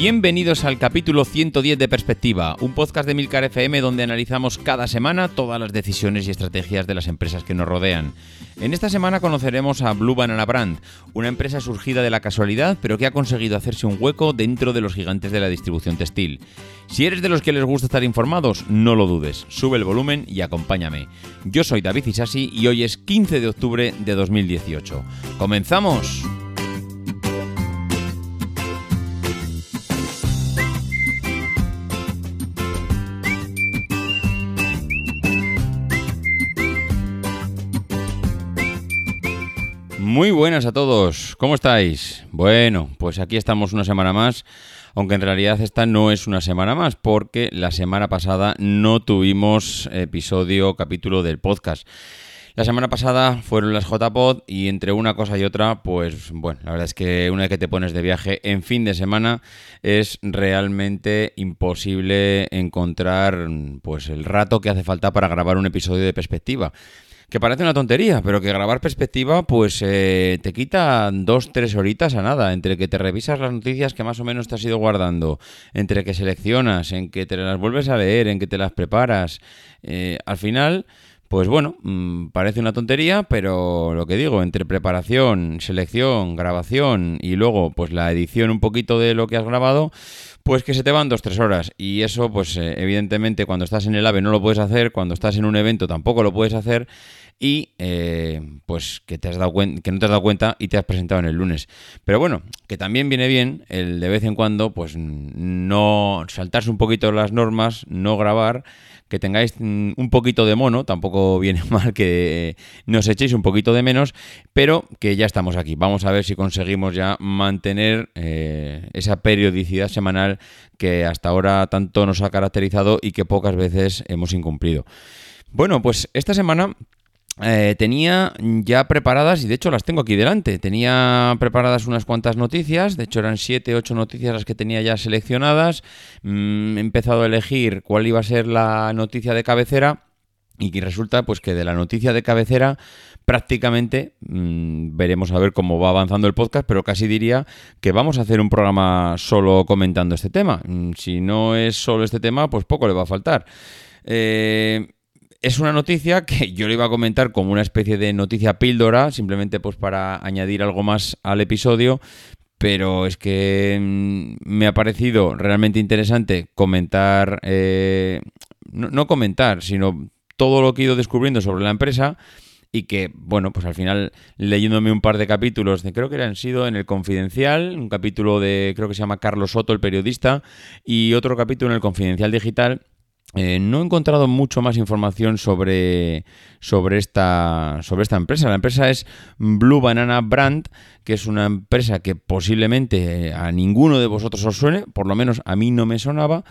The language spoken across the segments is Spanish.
Bienvenidos al capítulo 110 de Perspectiva, un podcast de Milcar FM donde analizamos cada semana todas las decisiones y estrategias de las empresas que nos rodean. En esta semana conoceremos a Blue Banana Brand, una empresa surgida de la casualidad pero que ha conseguido hacerse un hueco dentro de los gigantes de la distribución textil. Si eres de los que les gusta estar informados, no lo dudes, sube el volumen y acompáñame. Yo soy David Isasi y hoy es 15 de octubre de 2018. ¡Comenzamos! Muy buenas a todos, ¿cómo estáis? Bueno, pues aquí estamos una semana más, aunque en realidad esta no es una semana más, porque la semana pasada no tuvimos episodio, capítulo del podcast. La semana pasada fueron las JPod y entre una cosa y otra, pues bueno, la verdad es que una vez que te pones de viaje en fin de semana es realmente imposible encontrar pues el rato que hace falta para grabar un episodio de perspectiva que parece una tontería, pero que grabar perspectiva pues eh, te quita dos, tres horitas a nada, entre que te revisas las noticias que más o menos te has ido guardando, entre que seleccionas, en que te las vuelves a leer, en que te las preparas, eh, al final... Pues bueno, mm, parece una tontería, pero lo que digo, entre preparación, selección, grabación y luego pues la edición un poquito de lo que has grabado, pues que se te van dos, tres horas. Y eso, pues eh, evidentemente cuando estás en el AVE no lo puedes hacer, cuando estás en un evento tampoco lo puedes hacer y eh, pues que, te has dado que no te has dado cuenta y te has presentado en el lunes. Pero bueno, que también viene bien el de vez en cuando pues no saltarse un poquito las normas, no grabar, que tengáis un poquito de mono, tampoco viene mal que nos echéis un poquito de menos, pero que ya estamos aquí. Vamos a ver si conseguimos ya mantener eh, esa periodicidad semanal que hasta ahora tanto nos ha caracterizado y que pocas veces hemos incumplido. Bueno, pues esta semana eh, tenía ya preparadas, y de hecho las tengo aquí delante, tenía preparadas unas cuantas noticias, de hecho eran 7, 8 noticias las que tenía ya seleccionadas, mm, he empezado a elegir cuál iba a ser la noticia de cabecera y resulta pues que de la noticia de cabecera prácticamente mm, veremos a ver cómo va avanzando el podcast, pero casi diría que vamos a hacer un programa solo comentando este tema. Mm, si no es solo este tema, pues poco le va a faltar. Eh, es una noticia que yo le iba a comentar como una especie de noticia píldora, simplemente pues para añadir algo más al episodio, pero es que mm, me ha parecido realmente interesante comentar, eh, no, comentar, sino todo lo que he ido descubriendo sobre la empresa y que, bueno, pues al final leyéndome un par de capítulos, creo que han sido en el Confidencial, un capítulo de, creo que se llama Carlos Soto, el periodista, y otro capítulo en el Confidencial Digital, eh, no he encontrado mucho más información sobre, sobre, esta, sobre esta empresa. La empresa es Blue Banana Brand, que es una empresa que posiblemente a ninguno de vosotros os suene, por lo menos a mí no me sonaba,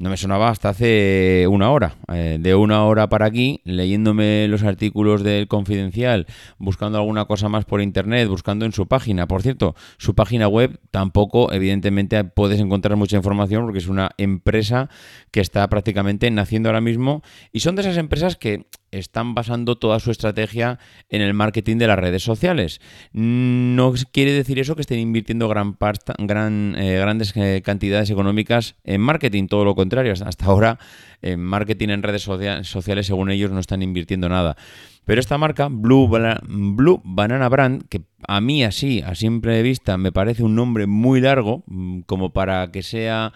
no me sonaba hasta hace una hora. Eh, de una hora para aquí, leyéndome los artículos del Confidencial, buscando alguna cosa más por internet, buscando en su página. Por cierto, su página web tampoco, evidentemente, puedes encontrar mucha información porque es una empresa que está prácticamente naciendo ahora mismo y son de esas empresas que están basando toda su estrategia en el marketing de las redes sociales. No quiere decir eso que estén invirtiendo gran gran, eh, grandes eh, cantidades económicas en marketing, todo lo contrario. Hasta ahora en marketing en redes sociales, según ellos, no están invirtiendo nada. Pero esta marca, Blue, Blue Banana Brand, que a mí así, a simple vista, me parece un nombre muy largo, mm, como para que sea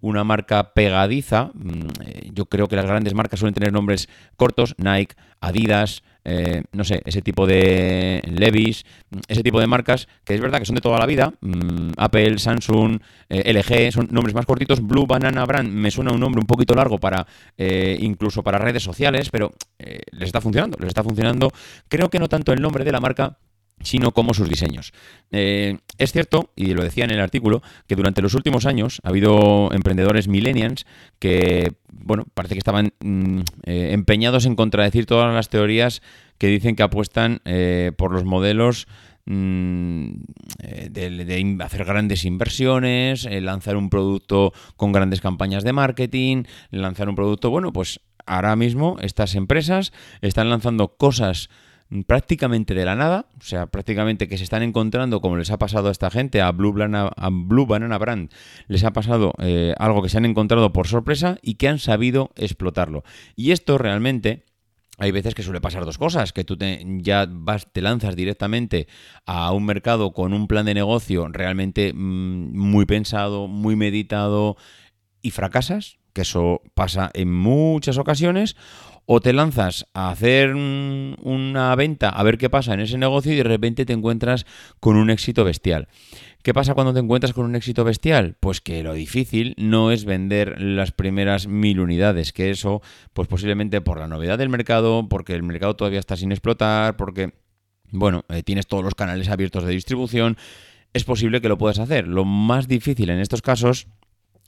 una marca pegadiza. Eh, yo creo que las grandes marcas suelen tener nombres cortos, Nike, Adidas, eh, no sé, ese tipo de Levis, ese tipo de marcas que es verdad que son de toda la vida, mm, Apple, Samsung, eh, LG, son nombres más cortitos, Blue Banana Brand me suena un nombre un poquito largo para incluso para redes sociales, pero les está funcionando, les está funcionando, creo que no tanto el nombre de la marca, sino como sus diseños. Eh, es cierto, y lo decía en el artículo, que durante los últimos años ha habido emprendedores millennials que, bueno, parece que estaban mm, eh, empeñados en contradecir todas las teorías que dicen que apuestan eh, por los modelos mm, de, hacer grandes inversiones, lanzar un producto con grandes campañas de marketing, lanzar un producto, bueno, pues ahora mismo estas empresas están lanzando cosas prácticamente de la nada, o sea, prácticamente que se están encontrando, como les ha pasado a esta gente, a Blue Banana, a Blue Banana Brand, les ha pasado eh, algo que se han encontrado por sorpresa y que han sabido explotarlo. Y esto realmente hay veces que suele pasar dos cosas, que tú te, ya vas, te lanzas directamente a un mercado con un plan de negocio realmente mm, muy pensado, muy meditado y fracasas, que eso pasa en muchas ocasiones, o te lanzas a hacer una venta a ver qué pasa en ese negocio y de repente te encuentras con un éxito bestial. ¿Qué pasa cuando te encuentras con un éxito bestial? Pues que lo difícil no es vender las primeras mil unidades, que eso, pues posiblemente por la novedad del mercado, porque el mercado todavía está sin explotar, porque, bueno, eh, tienes todos los canales abiertos de distribución, es posible que lo puedas hacer. Lo más difícil en estos casos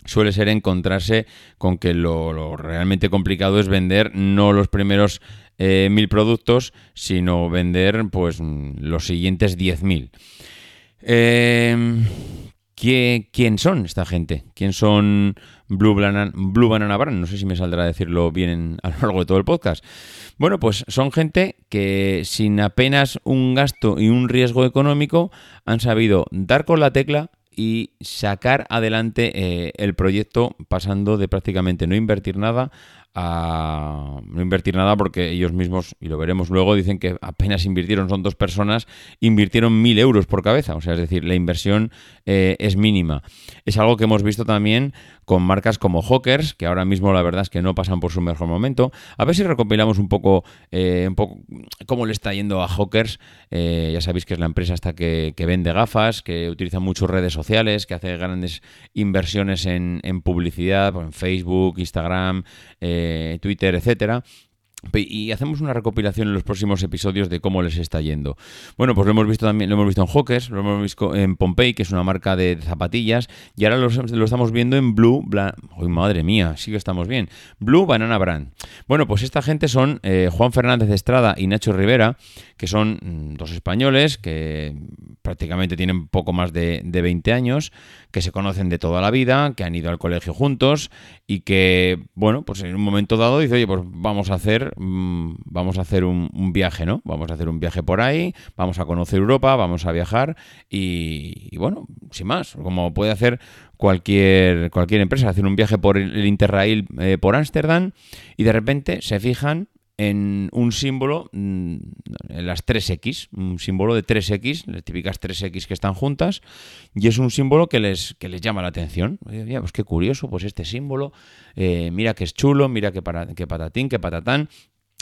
suele ser encontrarse con que lo, realmente complicado es vender no los primeros eh, mil productos, sino vender pues los siguientes diez mil. Em, ¿Quién son esta gente? ¿Quién son Blue Banana, Blue Banana? No sé si me saldrá a decirlo bien a lo largo de todo el podcast. Bueno, pues son gente que sin apenas un gasto y un riesgo económico han sabido dar con la tecla y sacar adelante eh, el proyecto pasando de prácticamente no invertir nada a no invertir nada porque ellos mismos, y lo veremos luego, dicen que apenas invirtieron, son dos personas, invirtieron mil euros por cabeza, o sea, es decir, la inversión eh, es mínima. Es algo que hemos visto también con marcas como Hawkers, que ahora mismo la verdad es que no pasan por su mejor momento. A ver si recopilamos un poco, eh, un poco cómo le está yendo a Hawkers. Eh, ya sabéis que es la empresa hasta que, vende gafas, que utiliza muchas redes sociales, que hace grandes inversiones en, en publicidad, en Facebook, Instagram, Twitter, etcétera y hacemos una recopilación en los próximos episodios de cómo les está yendo. Bueno, pues lo hemos visto también, lo hemos visto en Hawkers, lo hemos visto en Pompey, que es una marca de zapatillas, y ahora lo, estamos viendo en Blue, madre mía, sí que estamos bien, Blue Banana Brand. Bueno, pues esta gente son eh, Juan Fernández Estrada y Nacho Rivera, que son mm, dos españoles que prácticamente tienen poco más de, de 20 años, que se conocen de toda la vida, que han ido al colegio juntos y que, bueno, pues en un momento dado dice, oye, pues vamos a hacer, mm, vamos a hacer un, viaje, ¿no? Vamos a hacer un viaje por ahí, vamos a conocer Europa, vamos a viajar y, bueno, sin más, como puede hacer cualquier, cualquier empresa, hacer un viaje por el Interrail eh, por Ámsterdam y de repente se fijan en un símbolo, mm, en las 3X, un símbolo de 3X, las típicas 3X que están juntas, y es un símbolo que les, que les llama la atención. pues qué curioso, pues este símbolo, eh, mira que es chulo, mira que, patatín, que patatán.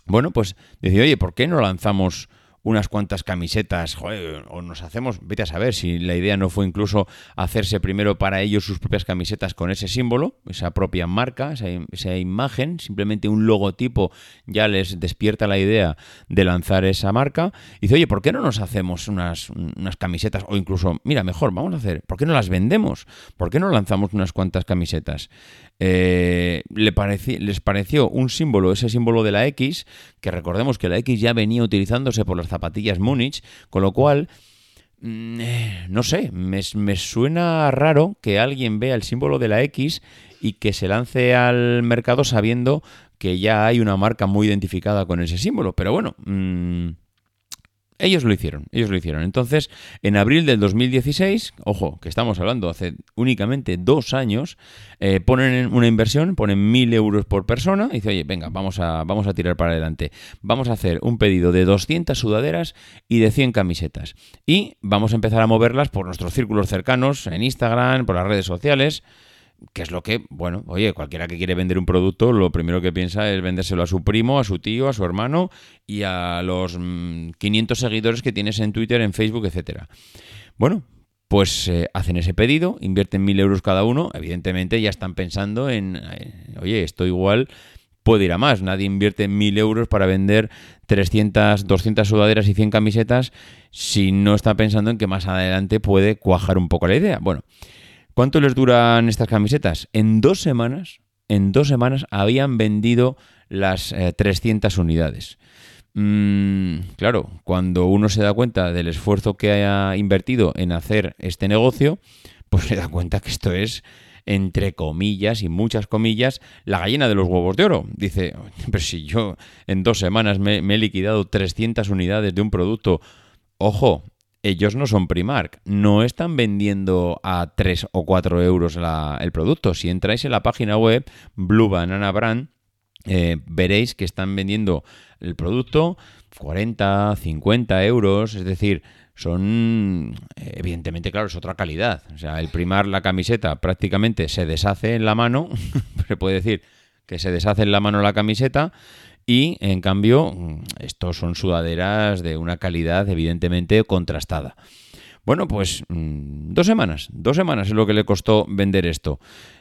Bueno, pues decir, oye, ¿por qué no lanzamos unas cuantas camisetas, o nos hacemos, vete a saber si la idea no fue incluso hacerse primero para ellos sus propias camisetas con ese símbolo, esa propia marca, esa, imagen, simplemente un logotipo ya les despierta la idea de lanzar esa marca. Y dice, oye, ¿por qué no nos hacemos unas, unas camisetas? O incluso, mira, mejor, vamos a hacer, ¿por qué no las vendemos? ¿Por qué no lanzamos unas cuantas camisetas? Eh, le les pareció un símbolo, ese símbolo de la X, que recordemos que la X ya venía utilizándose por las zapatillas Múnich, con lo cual, mm, eh, no sé, me, me suena raro que alguien vea el símbolo de la X y que se lance al mercado sabiendo que ya hay una marca muy identificada con ese símbolo. Pero bueno, mm, ellos lo hicieron, ellos lo hicieron. Entonces, en abril del 2016, ojo, que estamos hablando hace únicamente dos años, eh, ponen una inversión, ponen mil euros por persona y dice, oye, venga, vamos a, vamos a tirar para adelante. Vamos a hacer un pedido de 200 sudaderas y de 100 camisetas. Y vamos a empezar a moverlas por nuestros círculos cercanos, en Instagram, por las redes sociales que es lo que, bueno, oye, cualquiera que quiere vender un producto, lo primero que piensa es vendérselo a su primo, a su tío, a su hermano y a los 500 mm, seguidores que tienes en Twitter, en Facebook, etcétera. Bueno, pues eh, hacen ese pedido, invierten mil euros cada uno, evidentemente ya están pensando en, eh, oye, esto igual puede ir a más, nadie invierte mil euros para vender 300, 200 sudaderas y 100 camisetas si no está pensando en que más adelante puede cuajar un poco la idea. Bueno, ¿Cuánto les duran estas camisetas? En dos semanas, en dos semanas habían vendido las 300 eh, unidades. Mm, claro, cuando uno se da cuenta del esfuerzo que haya invertido en hacer este negocio, pues se da cuenta que esto es, entre comillas y muchas comillas, la gallina de los huevos de oro. Dice, pero si yo en dos semanas me, me he liquidado 300 unidades de un producto, ojo, ellos no son Primark, no están vendiendo a 3 o 4 euros el producto. Si entráis en la página web Blue Banana Brand, eh, veréis que están vendiendo el producto 40, 50 euros, es decir, son, evidentemente, claro, es otra calidad. O sea, el primar la camiseta prácticamente se deshace en la mano, se puede decir que se deshace en la mano la camiseta y en cambio, mm, estos son sudaderas de una calidad evidentemente contrastada. Bueno, pues mm, dos semanas, dos semanas es lo que le costó vender esto.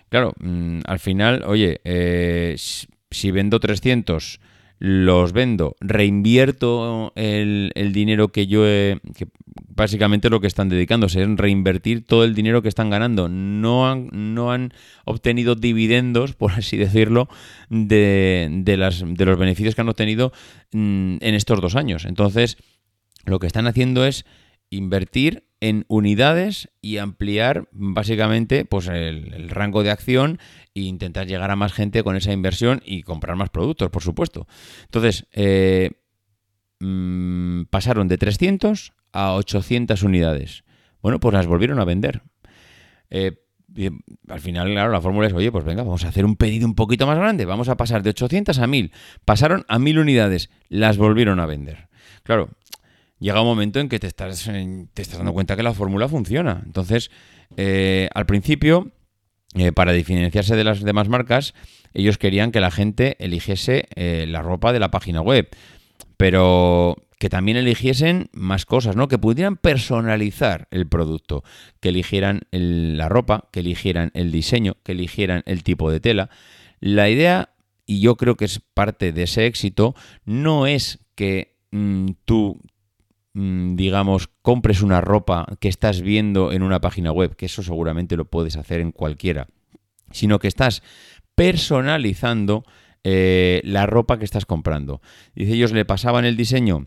Claro, mm, al final, oye, eh, si vendo 300 los vendo, reinvierto el, dinero que yo he, que básicamente lo que están dedicándose es reinvertir todo el dinero que están ganando. No han, no han obtenido dividendos, por así decirlo, de, de, las, de los beneficios que han obtenido mm, en estos dos años. Entonces, lo que están haciendo es invertir en unidades y ampliar básicamente pues el, rango de acción e intentar llegar a más gente con esa inversión y comprar más productos, por supuesto. Entonces, eh, mm, pasaron de 300 a 800 unidades. Bueno, pues las volvieron a vender. Eh, al final, claro, la fórmula es, oye, pues venga, vamos a hacer un pedido un poquito más grande, vamos a pasar de 800 a 1000. Pasaron a 1000 unidades, las volvieron a vender. Claro, llega un momento en que te estás, te estás dando cuenta que la fórmula funciona. Entonces, eh, al principio, eh, para diferenciarse de las demás marcas, ellos querían que la gente eligiese eh, la ropa de la página web, pero que también eligiesen más cosas, ¿no? Que pudieran personalizar el producto, que eligieran la ropa, que eligieran el diseño, que eligieran el tipo de tela. La idea, y yo creo que es parte de ese éxito, no es que mm, tú digamos, compres una ropa que estás viendo en una página web, que eso seguramente lo puedes hacer en cualquiera, sino que estás personalizando eh, la ropa que estás comprando. Dice, ellos le pasaban el diseño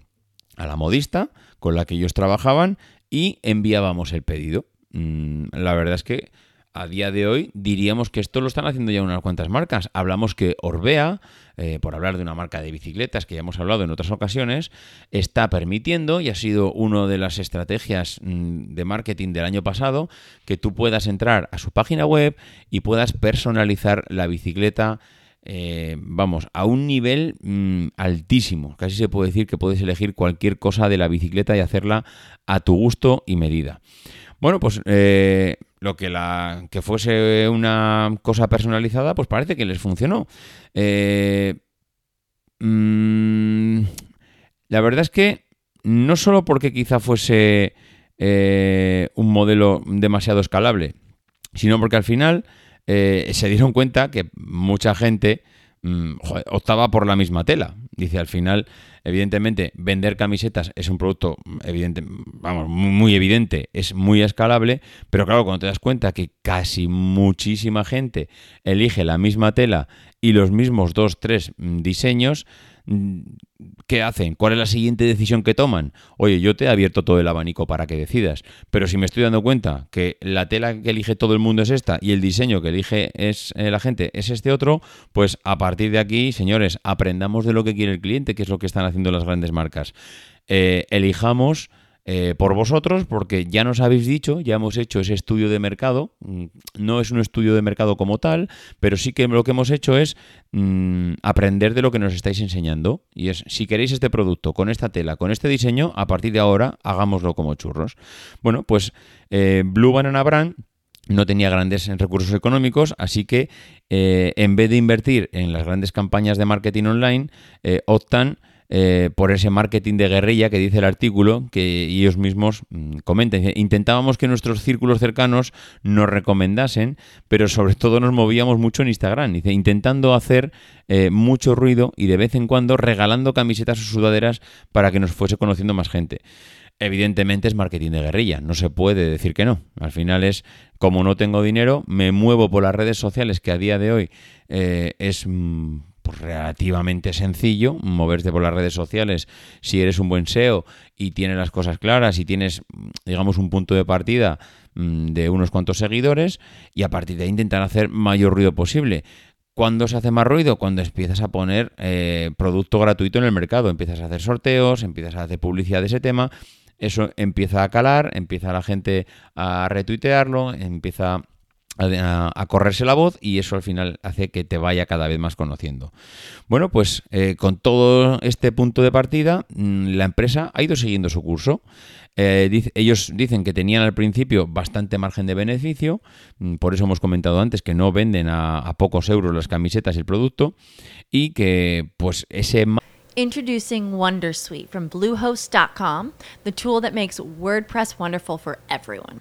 a la modista con la que ellos trabajaban y enviábamos el pedido. Mm, la verdad es que a día de hoy diríamos que esto lo están haciendo ya unas cuantas marcas. Hablamos que Orbea, eh, por hablar de una marca de bicicletas que ya hemos hablado en otras ocasiones, está permitiendo, y ha sido una de las estrategias mm, de marketing del año pasado, que tú puedas entrar a su página web y puedas personalizar la bicicleta. Eh, vamos, a un nivel mm, altísimo. Casi se puede decir que puedes elegir cualquier cosa de la bicicleta y hacerla a tu gusto y medida. Bueno, pues eh, lo que la que fuese una cosa personalizada, pues parece que les funcionó. Eh, mm, la verdad es que no solo porque quizá fuese eh, un modelo demasiado escalable, sino porque al final se dieron cuenta que mucha gente mm, optaba por la misma tela. Dice, al final Evidentemente, vender camisetas es un producto evidente, vamos, muy evidente, es muy escalable, pero claro, cuando te das cuenta que casi muchísima gente elige la misma tela y los mismos dos, tres mm, diseños, ¿qué hacen? ¿Cuál es la siguiente decisión que toman? Oye, yo te he abierto todo el abanico para que decidas, pero si me estoy dando cuenta que la tela que elige todo el mundo es esta y el diseño que elige es eh, la gente es este otro, pues a partir de aquí, señores, aprendamos de lo que quiere el cliente, que es lo que están haciendo las grandes marcas. Eh, elijamos eh, por vosotros, porque ya nos habéis dicho, ya hemos hecho ese estudio de mercado. Mm, no es un estudio de mercado como tal, pero sí que lo que hemos hecho es mm, aprender de lo que nos estáis enseñando. Y es, si queréis este producto con esta tela, con este diseño, a partir de ahora hagámoslo como churros. Bueno, pues eh, Blue Banana Brand no tenía grandes recursos económicos, así que eh, en vez de invertir en las grandes campañas de marketing online, optan eh, por ese marketing de guerrilla que dice el artículo, que ellos mismos mm, comentan. Intentábamos que nuestros círculos cercanos nos recomendasen, pero sobre todo nos movíamos mucho en Instagram, dice, intentando hacer eh, mucho ruido y de vez en cuando regalando camisetas o sudaderas para que nos fuese conociendo más gente. Evidentemente es marketing de guerrilla, no se puede decir que no. Al final es, como no tengo dinero, me muevo por las redes sociales que a día de hoy eh, es mm, pues, relativamente sencillo moverte por las redes sociales si eres un buen SEO y tienes las cosas claras y tienes, digamos, un punto de partida mm, de unos cuantos seguidores y a partir de ahí intentar hacer mayor ruido posible. ¿Cuándo se hace más ruido? Cuando empiezas a poner eh, producto gratuito en el mercado, empiezas a hacer sorteos, empiezas a hacer publicidad de ese tema, eso empieza a calar, empieza la gente a retuitearlo, empieza a, correrse la voz y eso al final hace que te vaya cada vez más conociendo. Bueno, pues eh, con todo este punto de partida, mm, la empresa ha ido siguiendo su curso. Eh, ellos dicen que tenían al principio bastante margen de beneficio, mm, por eso hemos comentado antes que no venden a, pocos euros las camisetas y el producto, y que pues ese... Introducing Wondersuite from Bluehost.com, the tool that makes WordPress wonderful for everyone.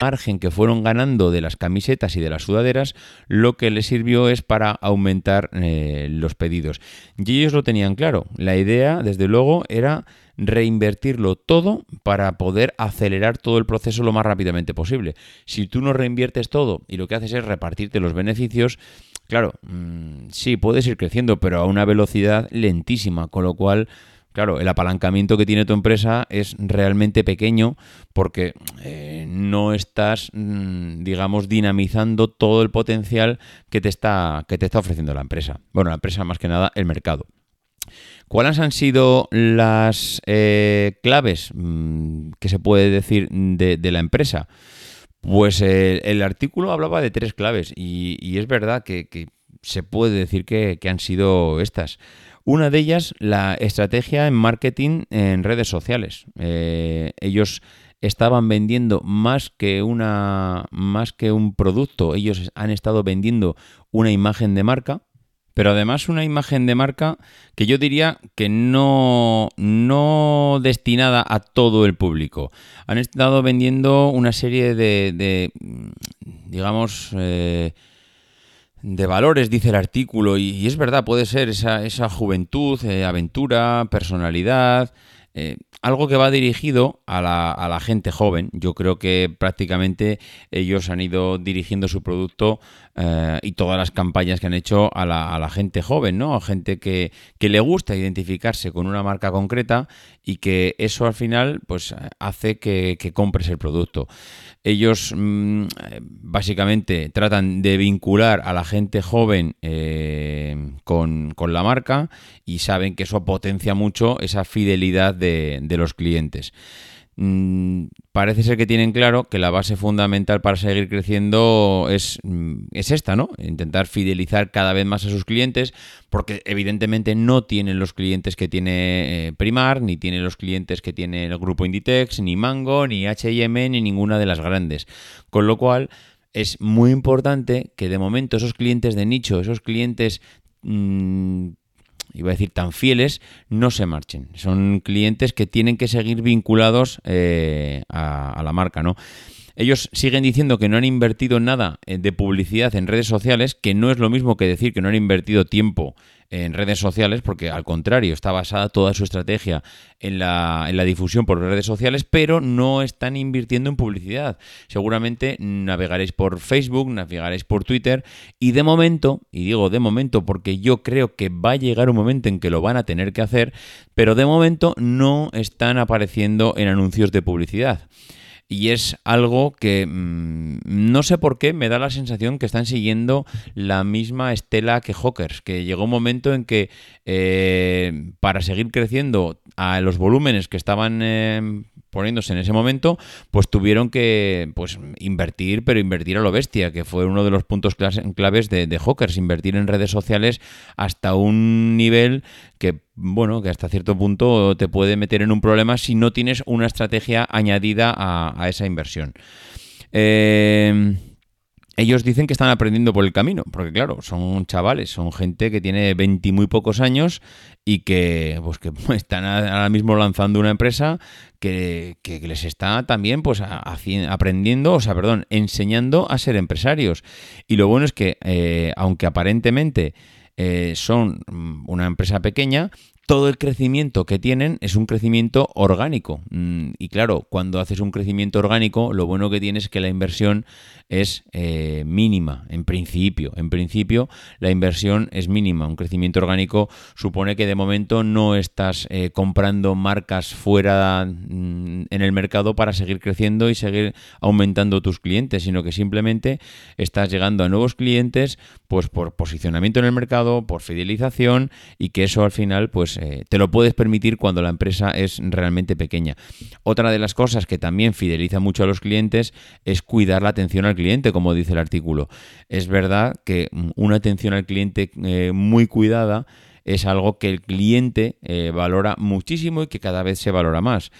Margen que fueron ganando de las camisetas y de las sudaderas, lo que les sirvió es para aumentar eh, los pedidos. Y ellos lo tenían claro. La idea, desde luego, era reinvertirlo todo para poder acelerar todo el proceso lo más rápidamente posible. Si tú no reinviertes todo y lo que haces es repartirte los beneficios, claro, mm, sí, puedes ir creciendo, pero a una velocidad lentísima, con lo cual Claro, el apalancamiento que tiene tu empresa es realmente pequeño porque eh, no estás, mm, digamos, dinamizando todo el potencial que te, está, que te está ofreciendo la empresa. Bueno, la empresa más que nada, el mercado. ¿Cuáles han sido las eh, claves mm, que se puede decir de, la empresa? Pues eh, el artículo hablaba de tres claves y, es verdad que, se puede decir que han sido estas. Una de ellas, la estrategia en marketing en redes sociales. Eh, ellos estaban vendiendo más que una más que un producto, ellos han estado vendiendo una imagen de marca, pero además una imagen de marca que yo diría que no, no destinada a todo el público. Han estado vendiendo una serie de, digamos, eh, de valores, dice el artículo, y, es verdad, puede ser esa, esa juventud, eh, aventura, personalidad, eh, algo que va dirigido a la, gente joven. Yo creo que prácticamente ellos han ido dirigiendo su producto eh, y todas las campañas que han hecho a la, gente joven, ¿no? A gente que, le gusta identificarse con una marca concreta y que eso al final pues hace que, compres el producto. Ellos mm, básicamente tratan de vincular a la gente joven eh, con, la marca y saben que eso potencia mucho esa fidelidad de, de los clientes. Mm, parece ser que tienen claro que la base fundamental para seguir creciendo es, mm, es, esta, ¿no? Intentar fidelizar cada vez más a sus clientes, porque evidentemente no tienen los clientes que tiene eh, Primar, ni tienen los clientes que tiene el grupo Inditex, ni Mango, ni HM, ni ninguna de las grandes. Con lo cual es muy importante que de momento esos clientes de nicho, esos clientes mm, iba a decir tan fieles, no se marchen. Son clientes que tienen que seguir vinculados eh, a, a, la marca, ¿no? Ellos siguen diciendo que no han invertido nada eh, de publicidad en redes sociales, que no es lo mismo que decir que no han invertido tiempo en redes sociales, porque al contrario, está basada toda su estrategia en la, en la, difusión por redes sociales, pero no están invirtiendo en publicidad. Seguramente navegaréis por Facebook, navegaréis por Twitter, y de momento, y digo de momento porque yo creo que va a llegar un momento en que lo van a tener que hacer, pero de momento no están apareciendo en anuncios de publicidad y es algo que mm, no sé por qué me da la sensación que están siguiendo la misma estela que Hawkers, que llegó un momento en que eh, para seguir creciendo a los volúmenes que estaban eh, poniéndose en ese momento, pues tuvieron que pues, invertir, pero invertir a lo bestia, que fue uno de los puntos claves de, de Hawkers, invertir en redes sociales hasta un nivel que, bueno, que hasta cierto punto te puede meter en un problema si no tienes una estrategia añadida a, esa inversión. Eh, ellos dicen que están aprendiendo por el camino, porque claro, son chavales, son gente que tiene 20 y muy pocos años y que, pues, que están ahora mismo lanzando una empresa que, les está también pues, aprendiendo, o sea, perdón, enseñando a ser empresarios. Y lo bueno es que, eh, aunque aparentemente eh, son mm, una empresa pequeña, todo el crecimiento que tienen es un crecimiento orgánico. Mm, y claro, cuando haces un crecimiento orgánico, lo bueno que tienes es que la inversión es eh, mínima, en principio. En principio, la inversión es mínima. Un crecimiento orgánico supone que de momento no estás eh, comprando marcas fuera mm, en el mercado para seguir creciendo y seguir aumentando tus clientes, sino que simplemente estás llegando a nuevos clientes pues por posicionamiento en el mercado, por fidelización y que eso al final pues eh, te lo puedes permitir cuando la empresa es realmente pequeña. Otra de las cosas que también fideliza mucho a los clientes es cuidar la atención al cliente, como dice el artículo. Es verdad que una atención al cliente eh, muy cuidada es algo que el cliente eh, valora muchísimo y que cada vez se valora más.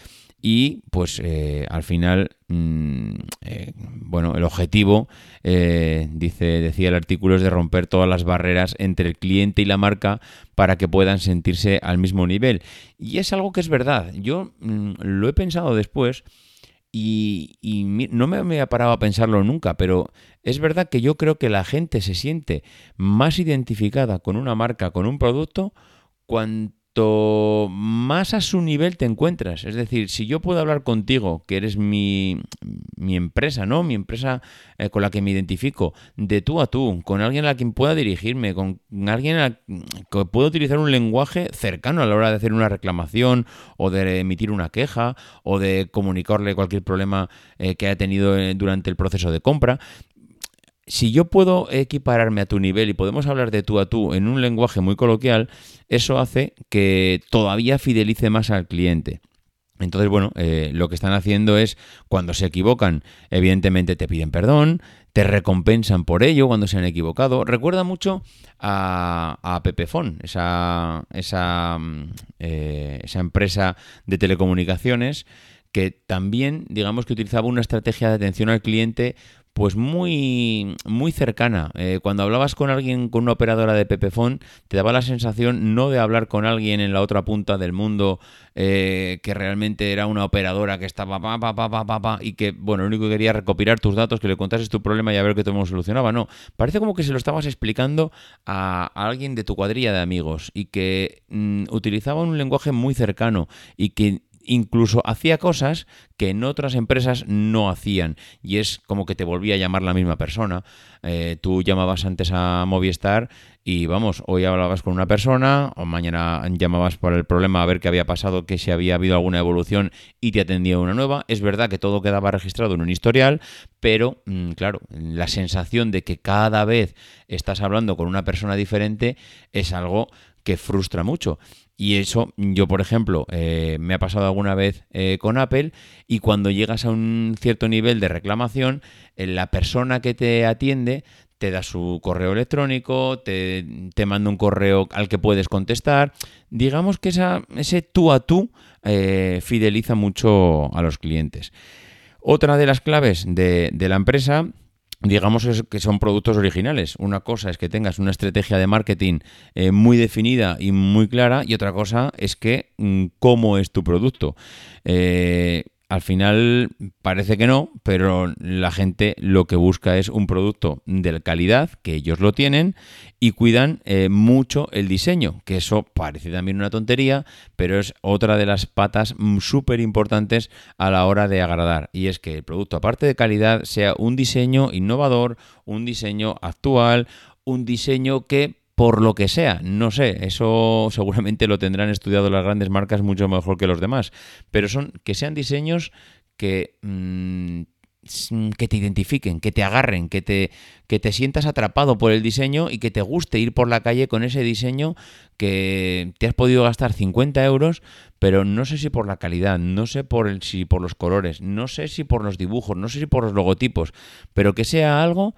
Y pues eh, al final, mm, bueno, el objetivo, dice, decía el artículo, es de romper todas las barreras entre el cliente y la marca para que puedan sentirse al mismo nivel. Y es algo que es verdad. Yo mm, lo he pensado después y, no me había parado a pensarlo nunca, pero es verdad que yo creo que la gente se siente más identificada con una marca, con un producto, cuanto más a su nivel te encuentras. Es decir, si yo puedo hablar contigo, que eres mi, mi empresa, ¿no? Mi empresa eh, con la que me identifico, de tú a tú, con alguien a quien pueda dirigirme, con alguien a, que pueda utilizar un lenguaje cercano a la hora de hacer una reclamación o de emitir una queja o de comunicarle cualquier problema eh, que haya tenido eh, durante el proceso de compra si yo puedo equipararme a tu nivel y podemos hablar de tú a tú en un lenguaje muy coloquial, eso hace que todavía fidelice más al cliente. Entonces, bueno, eh, lo que están haciendo es, cuando se equivocan, evidentemente te piden perdón, te recompensan por ello cuando se han equivocado. Recuerda mucho a, a Pepefon, esa, esa, mm, eh, esa empresa de telecomunicaciones que también, digamos que utilizaba una estrategia de atención al cliente pues muy, muy cercana. Eh, cuando hablabas con alguien, con una operadora de Pepefon, te daba la sensación no de hablar con alguien en la otra punta del mundo eh, que realmente era una operadora que estaba pa, pa, pa, pa, pa, y que, bueno, lo único que quería recopilar tus datos, que le contases tu problema y a ver qué todo solucionaba. No, parece como que se lo estabas explicando a, alguien de tu cuadrilla de amigos y que mm, utilizaba un lenguaje muy cercano y que incluso hacía cosas que en otras empresas no hacían. Y es como que te volvía a llamar la misma persona. Eh, tú llamabas antes a Movistar y vamos, hoy hablabas con una persona, o mañana llamabas por el problema a ver qué había pasado, que si había habido alguna evolución y te atendía una nueva. Es verdad que todo quedaba registrado en un historial, pero mm, claro, la sensación de que cada vez estás hablando con una persona diferente es algo que frustra mucho. Y eso, yo por ejemplo, eh, me ha pasado alguna vez eh, con Apple y cuando llegas a un cierto nivel de reclamación, eh, la persona que te atiende te da su correo electrónico, te, te, manda un correo al que puedes contestar. Digamos que esa, ese tú a tú fideliza mucho a los clientes. Otra de las claves de, de la empresa digamos que son productos originales. Una cosa es que tengas una estrategia de marketing eh, muy definida y muy clara y otra cosa es que mm, cómo es tu producto. Eh, al final parece que no, pero la gente lo que busca es un producto de calidad, que ellos lo tienen, y cuidan eh, mucho el diseño, que eso parece también una tontería, pero es otra de las patas súper importantes a la hora de agradar. Y es que el producto, aparte de calidad, sea un diseño innovador, un diseño actual, un diseño que por lo que sea, no sé, eso seguramente lo tendrán estudiado las grandes marcas mucho mejor que los demás, pero son que sean diseños que, mm, que te identifiquen, que te agarren, que te, que te sientas atrapado por el diseño y que te guste ir por la calle con ese diseño que te has podido gastar 50 euros, pero no sé si por la calidad, no sé por el, si por los colores, no sé si por los dibujos, no sé si por los logotipos, pero que sea algo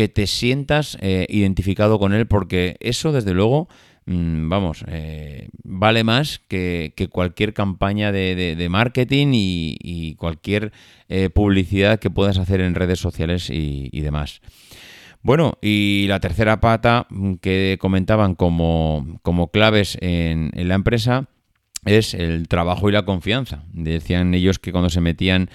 que te sientas eh, identificado con él, porque eso, desde luego, mm, vamos, eh, vale más que, cualquier campaña de, marketing y, cualquier eh, publicidad que puedas hacer en redes sociales y, demás. Bueno, y la tercera pata mm, que comentaban como, como claves en, en la empresa es el trabajo y la confianza. Decían ellos que cuando se metían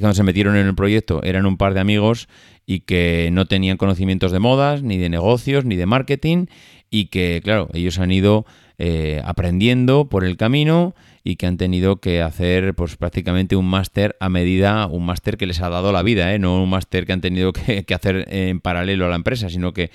cuando se metieron en el proyecto eran un par de amigos y que no tenían conocimientos de modas, ni de negocios, ni de marketing, y que, claro, ellos han ido eh, aprendiendo por el camino y que han tenido que hacer pues prácticamente un máster a medida, un máster que les ha dado la vida, ¿eh? no un máster que han tenido que, que hacer en paralelo a la empresa, sino que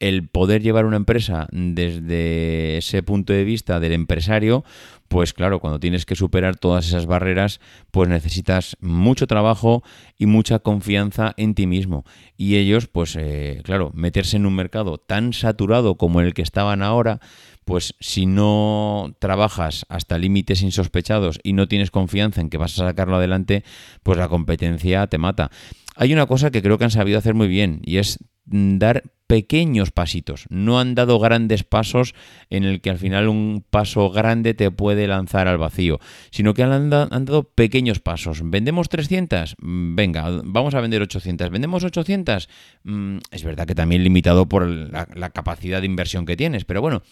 el poder llevar una empresa desde ese punto de vista del empresario, pues claro, cuando tienes que superar todas esas barreras, pues necesitas mucho trabajo y mucha confianza en ti mismo. Y ellos, pues eh, claro, meterse en un mercado tan saturado como el que estaban ahora, pues si no trabajas hasta límites insospechados y no tienes confianza en que vas a sacarlo adelante, pues la competencia te mata. Hay una cosa que creo que han sabido hacer muy bien y es dar pequeños pasitos. No han dado grandes pasos en el que al final un paso grande te puede lanzar al vacío, sino que han, dado pequeños pasos. ¿Vendemos 300? Mm, venga, vamos a vender 800. ¿Vendemos 800? Mm, es verdad que también limitado por la, la capacidad de inversión que tienes, pero bueno,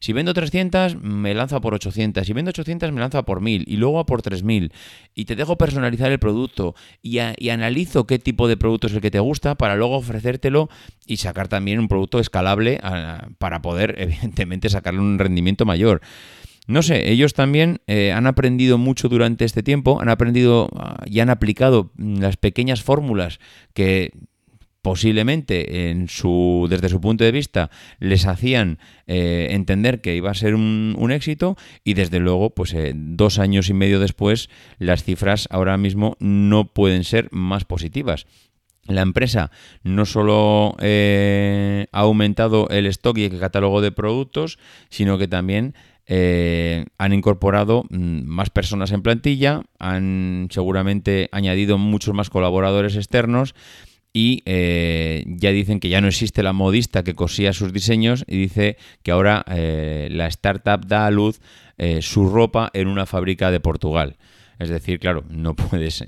si vendo 300, me lanzo a por 800. Si vendo 800, me lanzo a por 1000 y luego a por 3000. Y te dejo personalizar el producto y, y analizo qué tipo de producto es el que te gusta para luego ofrecértelo y sacar también un producto escalable para poder, evidentemente, sacarle un rendimiento mayor. No sé, ellos también eh, han aprendido mucho durante este tiempo, han aprendido ah, y han aplicado las pequeñas fórmulas que posiblemente en su, desde su punto de vista les hacían eh, entender que iba a ser un, éxito y desde luego pues eh, dos años y medio después las cifras ahora mismo no pueden ser más positivas. La empresa no solo eh, ha aumentado el stock y el catálogo de productos, sino que también han incorporado mm, más personas en plantilla, han seguramente añadido muchos más colaboradores externos y eh, ya dicen que ya no existe la modista que cosía sus diseños y dice que ahora eh, la startup da a luz eh, su ropa en una fábrica de Portugal. Es decir, claro, no puedes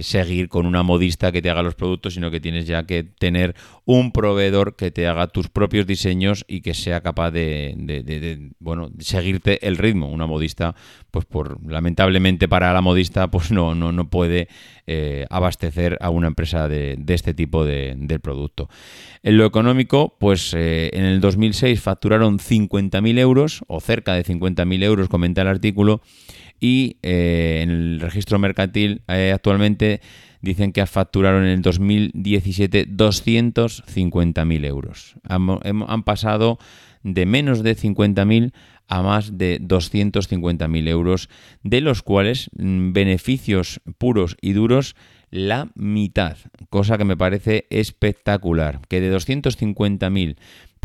seguir con una modista que te haga los productos, sino que tienes ya que tener un proveedor que te haga tus propios diseños y que sea capaz de, bueno, seguirte el ritmo. Una modista, pues por lamentablemente para la modista, pues no, no, no puede eh, abastecer a una empresa de, este tipo de, producto. En lo económico, pues eh, en el 2006 facturaron 50.000 euros o cerca de 50.000 euros, comenta el artículo, y eh, en el registro mercantil eh, actualmente dicen que facturaron en el 2017 250.000 euros. Han, pasado de menos de 50.000 a más de 250.000 euros, de los cuales mm, beneficios puros y duros la mitad, cosa que me parece espectacular. Que de 250.000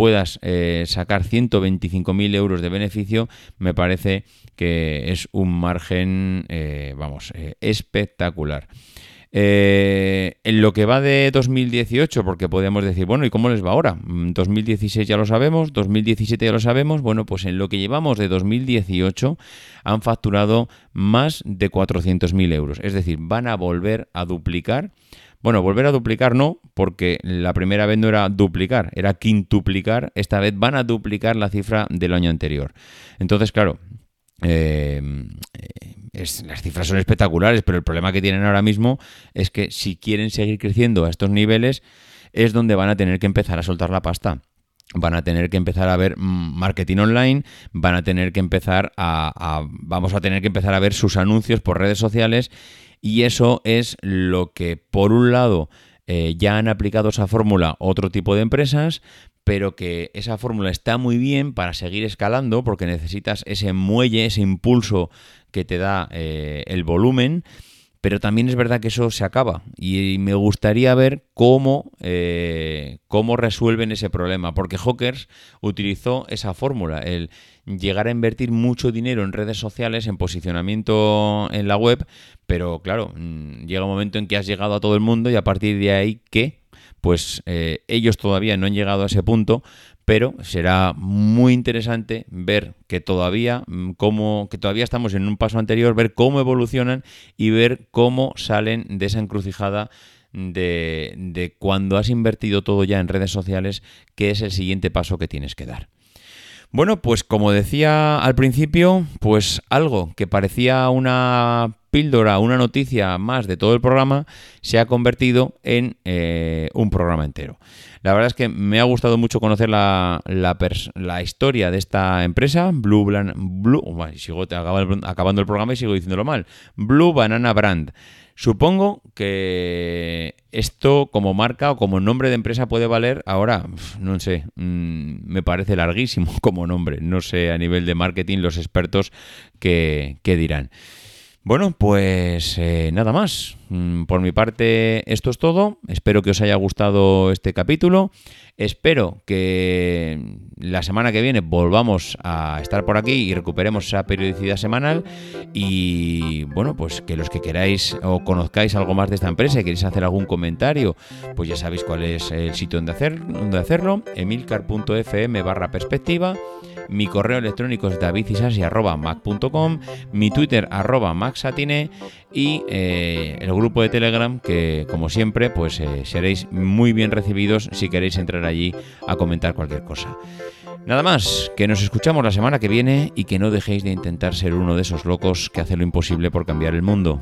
puedas eh, sacar 125.000 euros de beneficio, me parece que es un margen, eh, vamos, eh, espectacular. en lo que va de 2018, porque podemos decir, bueno, ¿y cómo les va ahora? 2016 mm, ya lo sabemos, 2017 ya lo sabemos, bueno, pues en lo que llevamos de 2018 han facturado más de 400.000 euros, es decir, van a volver a duplicar bueno, volver a duplicar no, porque la primera vez no era duplicar, era quintuplicar. Esta vez van a duplicar la cifra del año anterior. Entonces, claro, eh, las cifras son espectaculares, pero el problema que tienen ahora mismo es que si quieren seguir creciendo a estos niveles, es donde van a tener que empezar a soltar la pasta van a tener que empezar a ver marketing online, van a tener que empezar a, vamos a tener que empezar a ver sus anuncios por redes sociales y eso es lo que, por un lado, eh, ya han aplicado esa fórmula otro tipo de empresas, pero que esa fórmula está muy bien para seguir escalando porque necesitas ese muelle, ese impulso que te da eh, el volumen. Pero también es verdad que eso se acaba y me gustaría ver cómo, eh, cómo resuelven ese problema, porque Hawkers utilizó esa fórmula, el llegar a invertir mucho dinero en redes sociales, en posicionamiento en la web, pero claro, mm, llega un momento en que has llegado a todo el mundo y a partir de ahí, ¿qué? Pues eh, ellos todavía no han llegado a ese punto, pero será muy interesante ver que todavía, mm, cómo, que todavía estamos en un paso anterior, ver cómo evolucionan y ver cómo salen de esa encrucijada de, de cuando has invertido todo ya en redes sociales, que es el siguiente paso que tienes que dar. Bueno, pues como decía al principio, pues algo que parecía una píldora, una noticia más de todo el programa, se ha convertido en eh, un programa entero. La verdad es que me ha gustado mucho conocer la, la, historia de esta empresa, Blue, Blue sigo acabando el programa y sigo diciéndolo mal, Blue Banana Brand. Supongo que esto como marca o como nombre de empresa puede valer, ahora, no sé, mm, me parece larguísimo como nombre, no sé a nivel de marketing los expertos que, dirán. Bueno, pues eh, nada más. Mm, por mi parte, esto es todo. Espero que os haya gustado este capítulo. Espero que la semana que viene volvamos a estar por aquí y recuperemos esa periodicidad semanal. Y bueno, pues que los que queráis o conozcáis algo más de esta empresa y queréis hacer algún comentario, pues ya sabéis cuál es el sitio donde, donde hacerlo: emilcar.fm barra perspectiva. Mi correo electrónico es davidisasi.mac.com, mi Twitter arroba y eh, el grupo de Telegram que como siempre pues eh, seréis muy bien recibidos si queréis entrar allí a comentar cualquier cosa. Nada más, que nos escuchamos la semana que viene y que no dejéis de intentar ser uno de esos locos que hace lo imposible por cambiar el mundo.